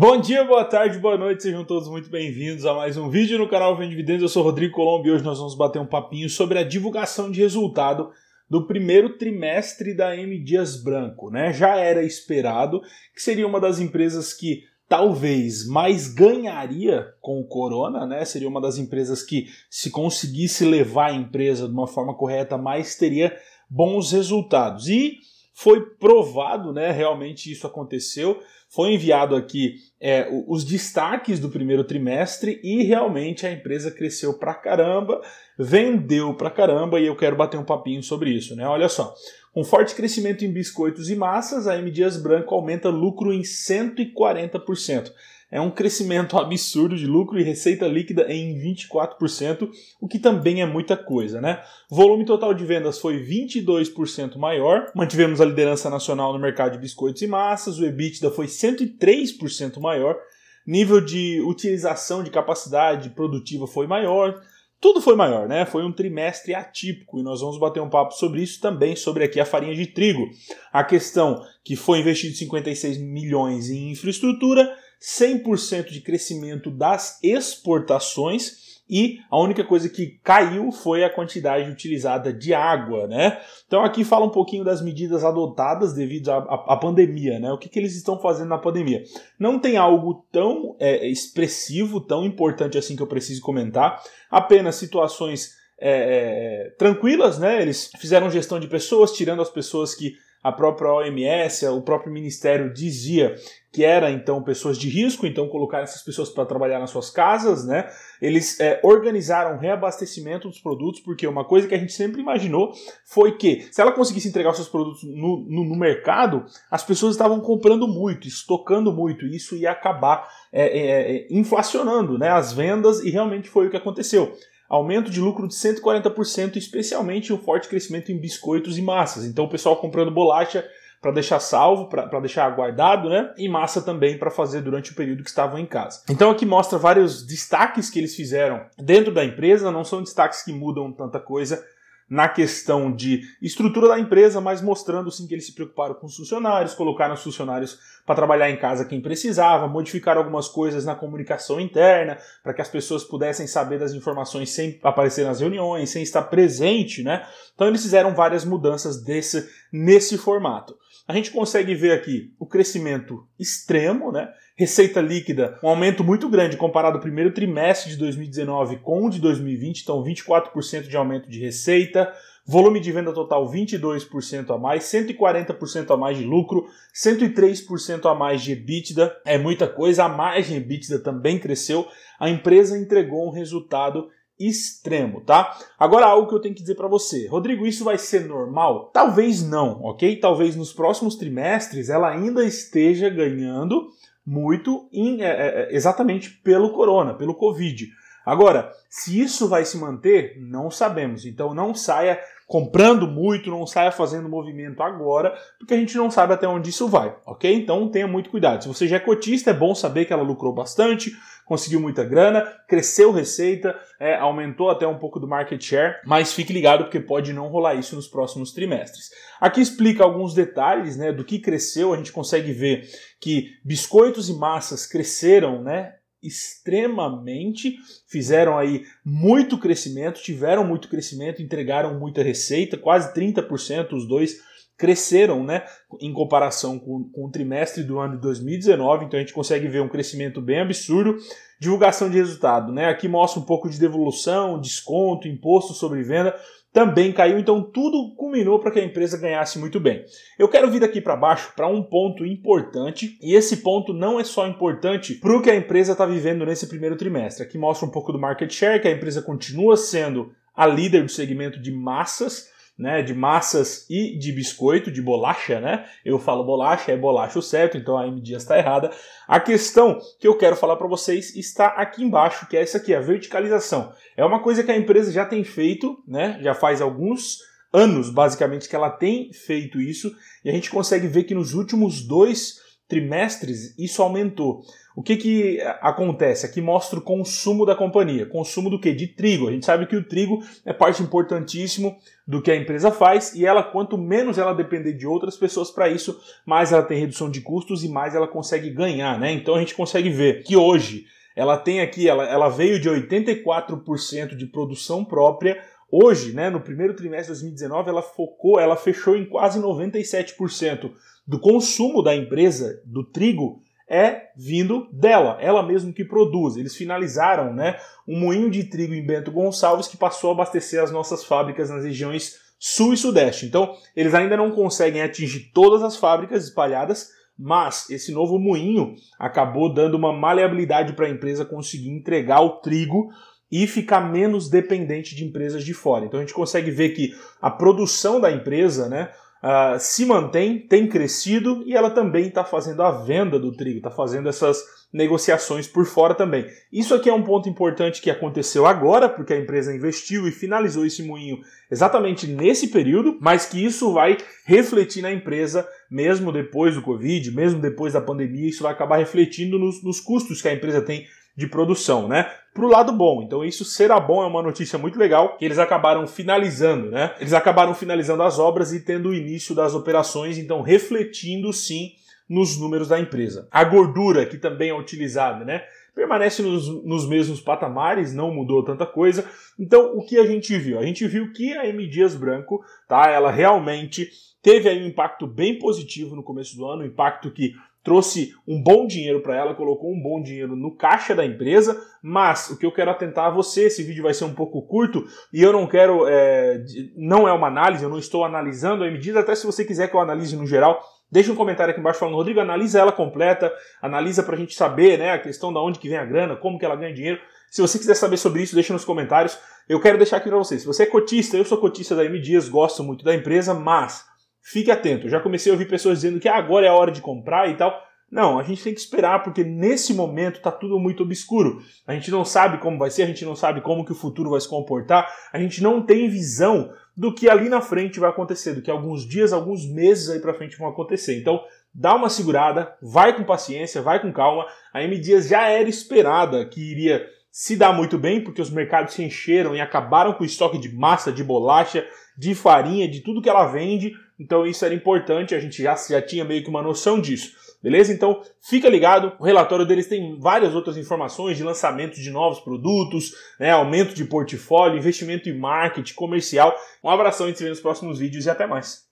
Bom dia, boa tarde, boa noite, sejam todos muito bem-vindos a mais um vídeo no canal Vem Dividendos. Eu sou Rodrigo Colombo e hoje nós vamos bater um papinho sobre a divulgação de resultado do primeiro trimestre da M Dias Branco, né? Já era esperado que seria uma das empresas que talvez mais ganharia com o corona, né? Seria uma das empresas que se conseguisse levar a empresa de uma forma correta, mais teria bons resultados. E foi provado, né? Realmente isso aconteceu. Foi enviado aqui é, os destaques do primeiro trimestre e realmente a empresa cresceu pra caramba, vendeu pra caramba e eu quero bater um papinho sobre isso, né? Olha só. Com forte crescimento em biscoitos e massas, a M Dias Branco aumenta lucro em 140% é um crescimento absurdo de lucro e receita líquida em 24%, o que também é muita coisa, né? Volume total de vendas foi 22% maior, mantivemos a liderança nacional no mercado de biscoitos e massas, o EBITDA foi 103% maior, nível de utilização de capacidade produtiva foi maior, tudo foi maior, né? Foi um trimestre atípico e nós vamos bater um papo sobre isso também, sobre aqui a farinha de trigo. A questão que foi investido 56 milhões em infraestrutura 100% de crescimento das exportações e a única coisa que caiu foi a quantidade utilizada de água, né? Então aqui fala um pouquinho das medidas adotadas devido à, à pandemia, né? O que, que, eles estão fazendo na pandemia? Não tem algo tão é, expressivo, tão importante assim que eu preciso comentar, apenas situações é, é, tranquilas, né? Eles fizeram gestão de pessoas, tirando as pessoas que a própria OMS, o próprio ministério dizia que era então pessoas de risco, então colocar essas pessoas para trabalhar nas suas casas, né? Eles é, organizaram reabastecimento dos produtos, porque uma coisa que a gente sempre imaginou foi que se ela conseguisse entregar os seus produtos no, no, no mercado, as pessoas estavam comprando muito, estocando muito, e isso ia acabar é, é, é inflacionando né, as vendas, e realmente foi o que aconteceu aumento de lucro de 140%, especialmente um forte crescimento em biscoitos e massas. Então o pessoal comprando bolacha para deixar salvo, para deixar guardado, né? E massa também para fazer durante o período que estavam em casa. Então aqui mostra vários destaques que eles fizeram dentro da empresa, não são destaques que mudam tanta coisa, na questão de estrutura da empresa, mas mostrando sim que eles se preocuparam com os funcionários, colocaram os funcionários para trabalhar em casa quem precisava, modificaram algumas coisas na comunicação interna para que as pessoas pudessem saber das informações sem aparecer nas reuniões, sem estar presente, né? Então eles fizeram várias mudanças desse nesse formato. A gente consegue ver aqui o crescimento extremo, né? Receita líquida, um aumento muito grande comparado ao primeiro trimestre de 2019 com o de 2020, então 24% de aumento de receita, volume de venda total 22% a mais, 140% a mais de lucro, 103% a mais de EBITDA, é muita coisa, a margem EBITDA também cresceu, a empresa entregou um resultado extremo, tá? Agora algo que eu tenho que dizer para você, Rodrigo, isso vai ser normal? Talvez não, ok? Talvez nos próximos trimestres ela ainda esteja ganhando muito é, é, é, exatamente pelo corona, pelo Covid. Agora, se isso vai se manter, não sabemos. Então não saia comprando muito, não saia fazendo movimento agora, porque a gente não sabe até onde isso vai, ok? Então tenha muito cuidado. Se você já é cotista, é bom saber que ela lucrou bastante, conseguiu muita grana, cresceu receita, é, aumentou até um pouco do market share, mas fique ligado porque pode não rolar isso nos próximos trimestres. Aqui explica alguns detalhes né, do que cresceu, a gente consegue ver que biscoitos e massas cresceram né, extremamente, fizeram aí muito crescimento, tiveram muito crescimento, entregaram muita receita, quase 30% os dois cresceram né, em comparação com, com, o trimestre do ano de 2019, então a gente consegue ver um crescimento bem absurdo. Divulgação de resultado, né? Aqui mostra um pouco de devolução, desconto, imposto sobre venda, também caiu, então tudo culminou para que a empresa ganhasse muito bem. Eu quero vir aqui para baixo para um ponto importante, e esse ponto não é só importante para o que a empresa está vivendo nesse primeiro trimestre. Aqui mostra um pouco do market share, que a empresa continua sendo a líder do segmento de massas, né, de massas e de biscoito, de bolacha, né? Eu falo bolacha, é bolacha o certo, então a M Dias está errada. A questão que eu quero falar para vocês está aqui embaixo, que é essa aqui, a verticalização. É uma coisa que a empresa já tem feito, né? Já faz alguns anos, basicamente, que ela tem feito isso, e a gente consegue ver que nos últimos dois trimestres, isso aumentou. O que, que acontece? Aqui mostra o consumo da companhia. Consumo do que? De trigo. A gente sabe que o trigo é parte importantíssimo do que a empresa faz e ela, quanto menos ela depender de outras pessoas para isso, mais ela tem redução de custos e mais ela consegue ganhar, né? Então a gente consegue ver que hoje ela tem aqui, ela, ela veio de 84% de produção própria Hoje, né, no primeiro trimestre de 2019, ela focou, ela fechou em quase 97% do consumo da empresa do trigo é vindo dela, ela mesma que produz. Eles finalizaram, né, um moinho de trigo em Bento Gonçalves que passou a abastecer as nossas fábricas nas regiões sul e sudeste. Então, eles ainda não conseguem atingir todas as fábricas espalhadas, mas esse novo moinho acabou dando uma maleabilidade para a empresa conseguir entregar o trigo e ficar menos dependente de empresas de fora. Então a gente consegue ver que a produção da empresa, né, uh, se mantém, tem crescido e ela também está fazendo a venda do trigo, está fazendo essas negociações por fora também. Isso aqui é um ponto importante que aconteceu agora, porque a empresa investiu e finalizou esse moinho exatamente nesse período, mas que isso vai refletir na empresa mesmo depois do Covid, mesmo depois da pandemia, isso vai acabar refletindo nos, nos custos que a empresa tem de produção, né? Pro lado bom. Então isso será bom é uma notícia muito legal que eles acabaram finalizando, né? Eles acabaram finalizando as obras e tendo o início das operações, então refletindo sim nos números da empresa. A gordura que também é utilizada, né? Permanece nos, nos mesmos patamares, não mudou tanta coisa. Então, o que a gente viu? A gente viu que a M Dias Branco, tá? Ela realmente teve aí um impacto bem positivo no começo do ano, um impacto que trouxe um bom dinheiro para ela, colocou um bom dinheiro no caixa da empresa, mas o que eu quero atentar a você, esse vídeo vai ser um pouco curto e eu não quero, é, não é uma análise, eu não estou analisando a medida, até se você quiser que eu analise no geral, deixa um comentário aqui embaixo falando, Rodrigo, analisa ela completa, analisa para a gente saber né, a questão da onde que vem a grana, como que ela ganha dinheiro. Se você quiser saber sobre isso, deixa nos comentários. Eu quero deixar aqui para você. Se você é cotista, eu sou cotista da M Dias, gosto muito da empresa, mas fique atento. Já comecei a ouvir pessoas dizendo que agora é a hora de comprar e tal. Não, a gente tem que esperar porque nesse momento está tudo muito obscuro. A gente não sabe como vai ser, a gente não sabe como que o futuro vai se comportar, a gente não tem visão do que ali na frente vai acontecer, do que alguns dias, alguns meses aí para frente vão acontecer. Então, dá uma segurada, vai com paciência, vai com calma. A M Dias já era esperada que iria se dar muito bem, porque os mercados se encheram e acabaram com o estoque de massa, de bolacha, de farinha, de tudo que ela vende. Então isso era importante, a gente já, já tinha meio que uma noção disso. Beleza? Então fica ligado, o relatório deles tem várias outras informações de lançamento de novos produtos, né, aumento de portfólio, investimento em marketing, comercial. Um abração e se vê nos próximos vídeos e até mais.